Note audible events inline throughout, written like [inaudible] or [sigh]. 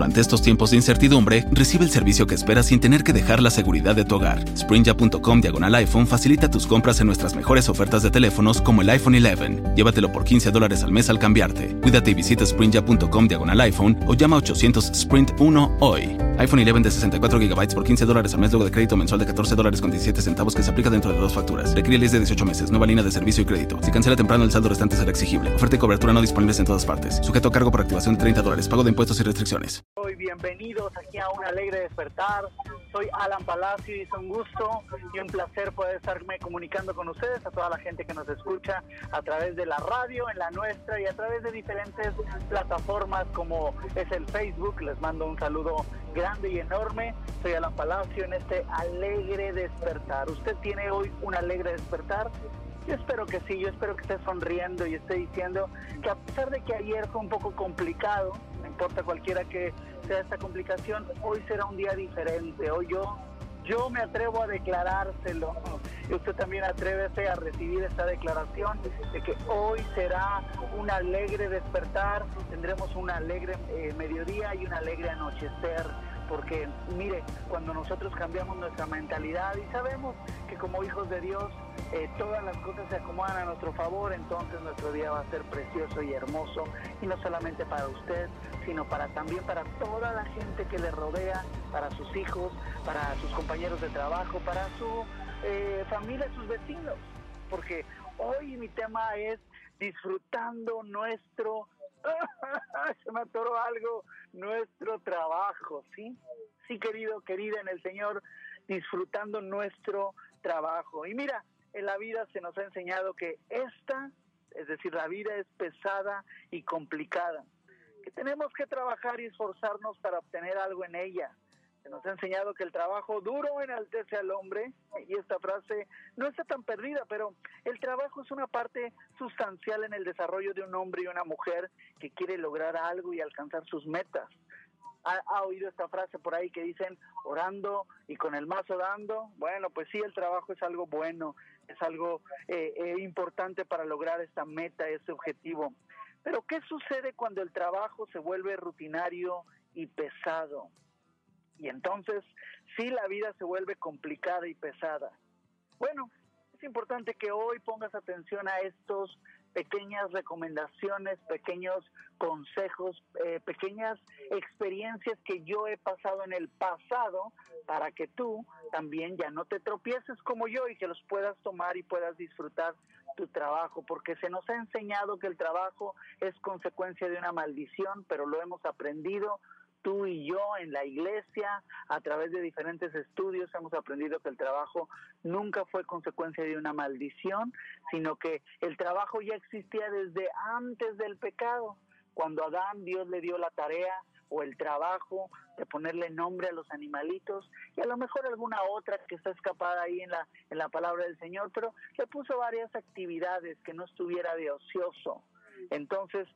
durante estos tiempos de incertidumbre, recibe el servicio que esperas sin tener que dejar la seguridad de tu hogar. Sprinja.com diagonal iPhone facilita tus compras en nuestras mejores ofertas de teléfonos como el iPhone 11. Llévatelo por 15 dólares al mes al cambiarte. Cuídate y visita Sprinja.com diagonal iPhone o llama a 800 Sprint 1 hoy. iPhone 11 de 64 GB por 15 dólares al mes luego de crédito mensual de 14 dólares con 17 centavos que se aplica dentro de dos facturas. Requiere de 18 meses. Nueva línea de servicio y crédito. Si cancela temprano, el saldo restante será exigible. Oferta y cobertura no disponibles en todas partes. Sujeto a cargo por activación de 30 dólares. Pago de impuestos y restricciones. Hoy bienvenidos aquí a un alegre despertar. Soy Alan Palacio y es un gusto y un placer poder estarme comunicando con ustedes, a toda la gente que nos escucha a través de la radio, en la nuestra y a través de diferentes plataformas como es el Facebook. Les mando un saludo grande y enorme. Soy Alan Palacio en este alegre despertar. ¿Usted tiene hoy un alegre despertar? Yo espero que sí, yo espero que esté sonriendo y esté diciendo que a pesar de que ayer fue un poco complicado, no importa cualquiera que sea esta complicación, hoy será un día diferente. Hoy yo, yo me atrevo a declarárselo. Usted también atrévese a recibir esta declaración de que hoy será un alegre despertar, tendremos un alegre eh, mediodía y un alegre anochecer porque mire, cuando nosotros cambiamos nuestra mentalidad y sabemos que como hijos de Dios eh, todas las cosas se acomodan a nuestro favor, entonces nuestro día va a ser precioso y hermoso, y no solamente para usted, sino para también para toda la gente que le rodea, para sus hijos, para sus compañeros de trabajo, para su eh, familia, sus vecinos, porque hoy mi tema es disfrutando nuestro [laughs] se me atoró algo, nuestro trabajo, ¿sí? Sí, querido, querida en el Señor, disfrutando nuestro trabajo. Y mira, en la vida se nos ha enseñado que esta, es decir, la vida es pesada y complicada, que tenemos que trabajar y esforzarnos para obtener algo en ella. Se nos ha enseñado que el trabajo duro enaltece al hombre y esta frase no está tan perdida, pero el trabajo es una parte sustancial en el desarrollo de un hombre y una mujer que quiere lograr algo y alcanzar sus metas. ¿Ha, oído esta frase por ahí que dicen orando y con el mazo dando? Bueno, pues sí, el trabajo es algo bueno, es algo eh, eh, importante para lograr esta meta, ese objetivo. Pero ¿qué sucede cuando el trabajo se vuelve rutinario y pesado? Y entonces sí la vida se vuelve complicada y pesada. Bueno, es importante que hoy pongas atención a estos pequeñas recomendaciones, pequeños consejos, eh, pequeñas experiencias que yo he pasado en el pasado para que tú también ya no te tropieces como yo y que los puedas tomar y puedas disfrutar tu trabajo, porque se nos ha enseñado que el trabajo es consecuencia de una maldición, pero lo hemos aprendido tú y yo en la iglesia, a través de diferentes estudios, hemos aprendido que el trabajo nunca fue consecuencia de una maldición, sino que el trabajo ya existía desde antes del pecado. Cuando Adán Dios le dio la tarea o el trabajo de ponerle nombre a los animalitos y a lo mejor alguna otra que está escapada ahí en la en la palabra del Señor, pero le puso varias actividades que no estuviera de ocioso. Entonces,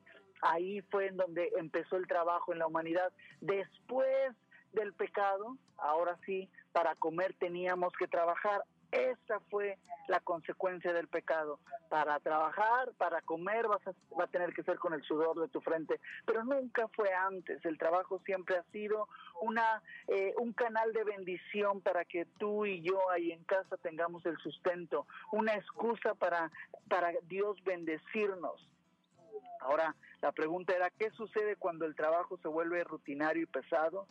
ahí fue en donde empezó el trabajo en la humanidad. Después del pecado, ahora sí, para comer teníamos que trabajar. Esa fue la consecuencia del pecado. Para trabajar, para comer, vas a, va a tener que ser con el sudor de tu frente. Pero nunca fue antes. El trabajo siempre ha sido una, eh, un canal de bendición para que tú y yo ahí en casa tengamos el sustento. Una excusa para, para Dios bendecirnos. Ahora, la pregunta era, ¿qué sucede cuando el trabajo se vuelve rutinario y pesado?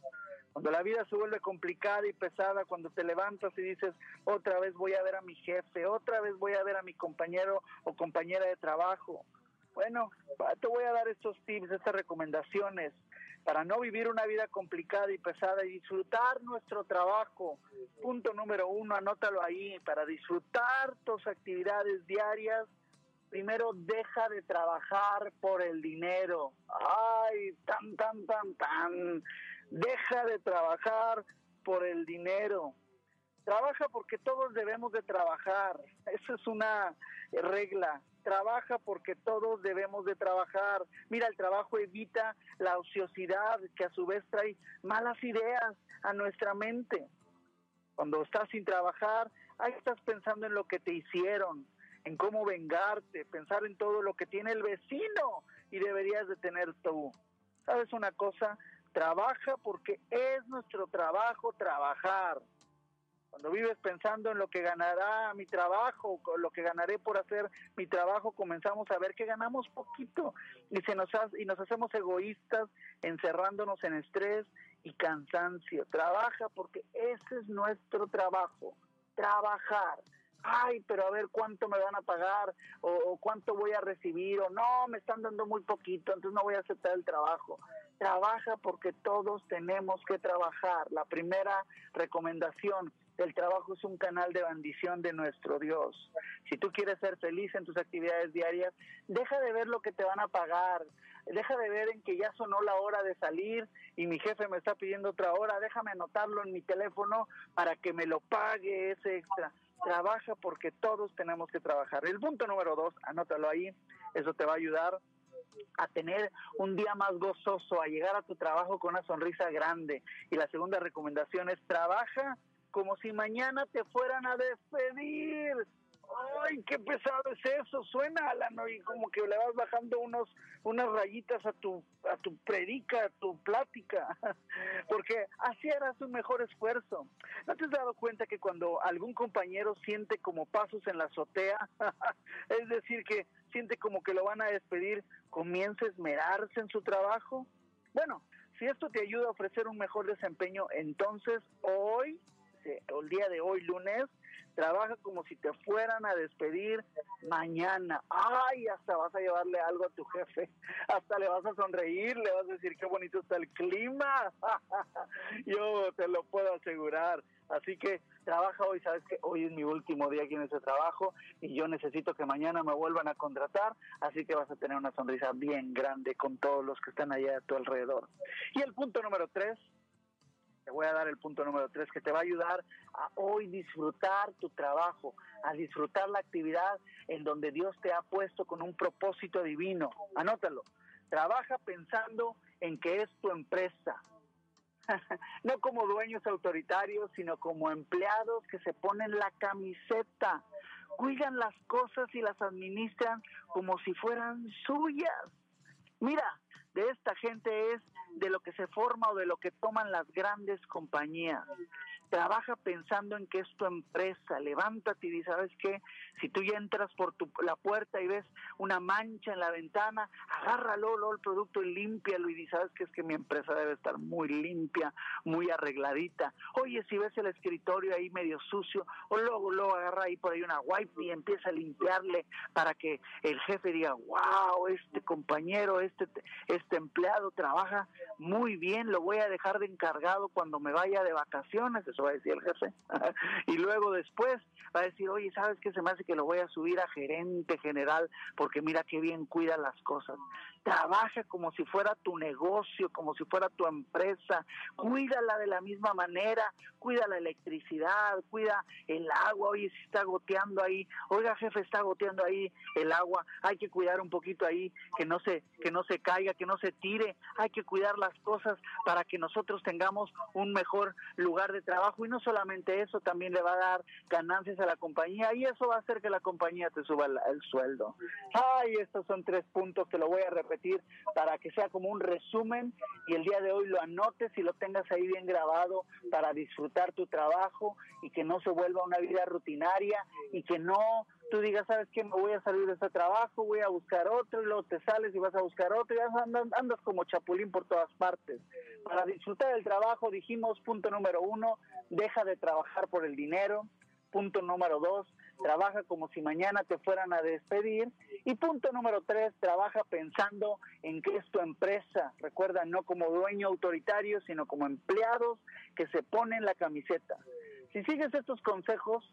Cuando la vida se vuelve complicada y pesada, cuando te levantas y dices, otra vez voy a ver a mi jefe, otra vez voy a ver a mi compañero o compañera de trabajo. Bueno, te voy a dar estos tips, estas recomendaciones para no vivir una vida complicada y pesada y disfrutar nuestro trabajo. Punto número uno, anótalo ahí, para disfrutar tus actividades diarias primero deja de trabajar por el dinero. Ay, tan, tan, tan, tan. Deja de trabajar por el dinero. Trabaja porque todos debemos de trabajar. Esa es una regla. Trabaja porque todos debemos de trabajar. Mira, el trabajo evita la ociosidad que a su vez trae malas ideas a nuestra mente. Cuando estás sin trabajar, ahí estás pensando en lo que te hicieron, en cómo vengarte, pensar en todo lo que tiene el vecino y deberías de tener tú. ¿Sabes una cosa? Trabaja porque es nuestro trabajo trabajar. Cuando vives pensando en lo que ganará mi trabajo, lo que ganaré por hacer mi trabajo, comenzamos a ver que ganamos poquito y, se nos y nos hacemos egoístas, encerrándonos en estrés y cansancio. Trabaja porque ese es nuestro trabajo, trabajar. Ay, pero a ver cuánto me van a pagar o, cuánto voy a recibir o no, me están dando muy poquito, entonces no voy a aceptar el trabajo trabaja porque todos tenemos que trabajar. La primera recomendación, el trabajo es un canal de bendición de nuestro Dios. Si tú quieres ser feliz en tus actividades diarias, deja de ver lo que te van a pagar, deja de ver en que ya sonó la hora de salir y mi jefe me está pidiendo otra hora, déjame anotarlo en mi teléfono para que me lo pague ese extra. Trabaja porque todos tenemos que trabajar. El punto número dos, anótalo ahí, eso te va a ayudar a tener un día más gozoso, a llegar a tu trabajo con una sonrisa grande. Y la segunda recomendación es trabaja como si mañana te fueran a despedir. Ay, qué pesado es eso, suena Alan, y como que le vas bajando unos unas rayitas a tu a tu predica, a tu plática, [laughs] porque así harás un mejor esfuerzo. ¿No te has dado cuenta que cuando algún compañero siente como pasos en la azotea, [laughs] es decir, que siente como que lo van a despedir, comienza a esmerarse en su trabajo? Bueno, si esto te ayuda a ofrecer un mejor desempeño, entonces hoy, el día de hoy, lunes, trabaja como si te fueran a despedir mañana. Ay, hasta vas a llevarle algo a tu jefe, [laughs] hasta le vas a sonreír, le vas a decir qué bonito está el clima. [laughs] Yo te lo puedo asegurar. Así que trabaja hoy, sabes que hoy es mi último día aquí en ese trabajo y yo necesito que mañana me vuelvan a contratar, así que vas a tener una sonrisa bien grande con todos los que están allá a tu alrededor. Y el punto número tres, te voy a dar el punto número tres, que te va a ayudar a hoy disfrutar tu trabajo, a disfrutar la actividad en donde Dios te ha puesto con un propósito divino. Anótalo. Trabaja pensando en que es tu empresa, [laughs] no como dueños autoritarios, sino como empleados que se ponen la camiseta, cuidan las cosas y las administran como si fueran suyas. Mira, de esta gente es de lo que se forma o de lo que toman las grandes compañías. Trabaja pensando en que es tu empresa, levántate y di, ¿sabes qué? Si tú ya entras por tu, la puerta y ves una mancha en la ventana, agárralo, lo, el producto y límpialo y di, ¿sabes qué? Es que mi empresa debe estar muy limpia, muy arregladita. Oye, si ves el escritorio ahí medio sucio, o luego, luego agarra ahí por ahí una wipe y empieza a limpiarle para que el jefe diga, wow, este compañero, este, este empleado trabaja muy bien, lo voy a dejar de encargado cuando me vaya de vacaciones, eso va a decir el jefe. [laughs] y luego después va a decir, oye, ¿sabes qué? Se me hace que lo voy a subir a gerente general porque mira qué bien cuida las cosas. Trabaja como si fuera tu negocio, como si fuera tu empresa. Cuídala de la misma manera, cuida la electricidad, cuida el agua. Oye, si está goteando ahí, oiga, jefe, está goteando ahí el agua. Hay que cuidar un poquito ahí, que no se que no se caiga, que no se tire. Hay que cuidar las cosas para que nosotros tengamos un mejor lugar de trabajo y no solamente eso, también le va a dar ganancias a la compañía y eso va a hacer que la compañía te suba el, el sueldo. Ay, estos son tres puntos que lo voy a repetir para que sea como un resumen y el día de hoy lo anotes y lo tengas ahí bien grabado para disfrutar tu trabajo y que no se vuelva una vida rutinaria y que no tú digas, ¿sabes qué? Me voy a salir de este trabajo, voy a buscar otro, y luego te sales y vas a buscar otro, y andas, andas como chapulín por todas partes. Para disfrutar del trabajo, dijimos, punto número uno, deja de trabajar por el dinero. Punto número dos, trabaja como si mañana te fueran a despedir. Y punto número tres, trabaja pensando en que es tu empresa. Recuerda, no como dueño autoritario, sino como empleados que se ponen la camiseta. Si sigues estos consejos,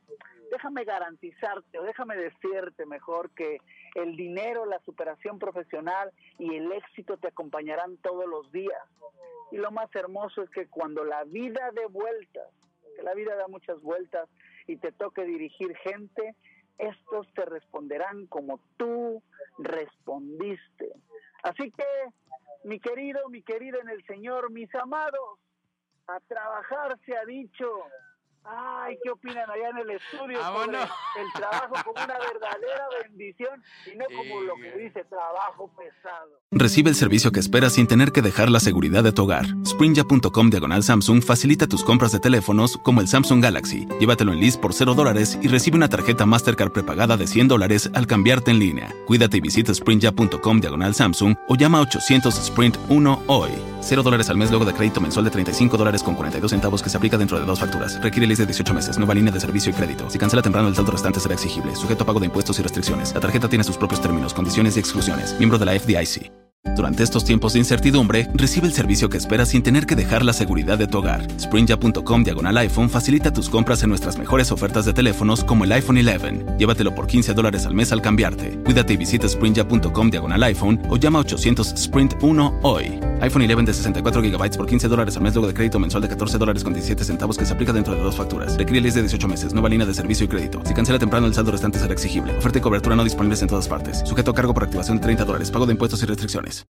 déjame garantizarte o déjame decirte mejor que el dinero, la superación profesional y el éxito te acompañarán todos los días. Y lo más hermoso es que cuando la vida dé vueltas, que la vida da muchas vueltas y te toque dirigir gente, estos te responderán como tú respondiste. Así que, mi querido, mi querido en el Señor, mis amados, a trabajar se ha dicho, Ay, ¿qué opinan allá en el estudio Ah, sobre bueno. el trabajo como una verdadera bendición y no como lo que dice trabajo pesado? Recibe el servicio que esperas sin tener que dejar la seguridad de tu hogar. Sprinja.com diagonal Samsung facilita tus compras de teléfonos como el Samsung Galaxy. Llévatelo en list por 0 dólares y recibe una tarjeta Mastercard prepagada de 100 dólares al cambiarte en línea. Cuídate y visita Sprinja.com diagonal Samsung o llama a 800 Sprint 1 hoy. 0 dólares al mes luego de crédito mensual de 35 dólares con 42 centavos que se aplica dentro de dos facturas. Requiere list de 18 meses. Nueva línea de servicio y crédito. Si cancela temprano el saldo restante será exigible. Sujeto a pago de impuestos y restricciones. La tarjeta tiene sus propios términos, condiciones y exclusiones. Miembro de la FDIC. Durante estos tiempos de incertidumbre, recibe el servicio que esperas sin tener que dejar la seguridad de tu hogar. Sprinja.com diagonal iPhone facilita tus compras en nuestras mejores ofertas de teléfonos como el iPhone 11. Llévatelo por 15 dólares al mes al cambiarte. Cuídate y visita Sprinja.com diagonal iPhone o llama a 800 Sprint 1 hoy. iPhone 11 de 64 GB por 15 dólares al mes luego de crédito mensual de 14 dólares con 17 centavos que se aplica dentro de dos facturas. Requiere list de 18 meses. Nueva línea de servicio y crédito. Si cancela temprano el saldo restante será exigible. Oferta y cobertura no disponibles en todas partes. Sujeto a cargo por activación de 30 dólares. Pago de impuestos y restricciones.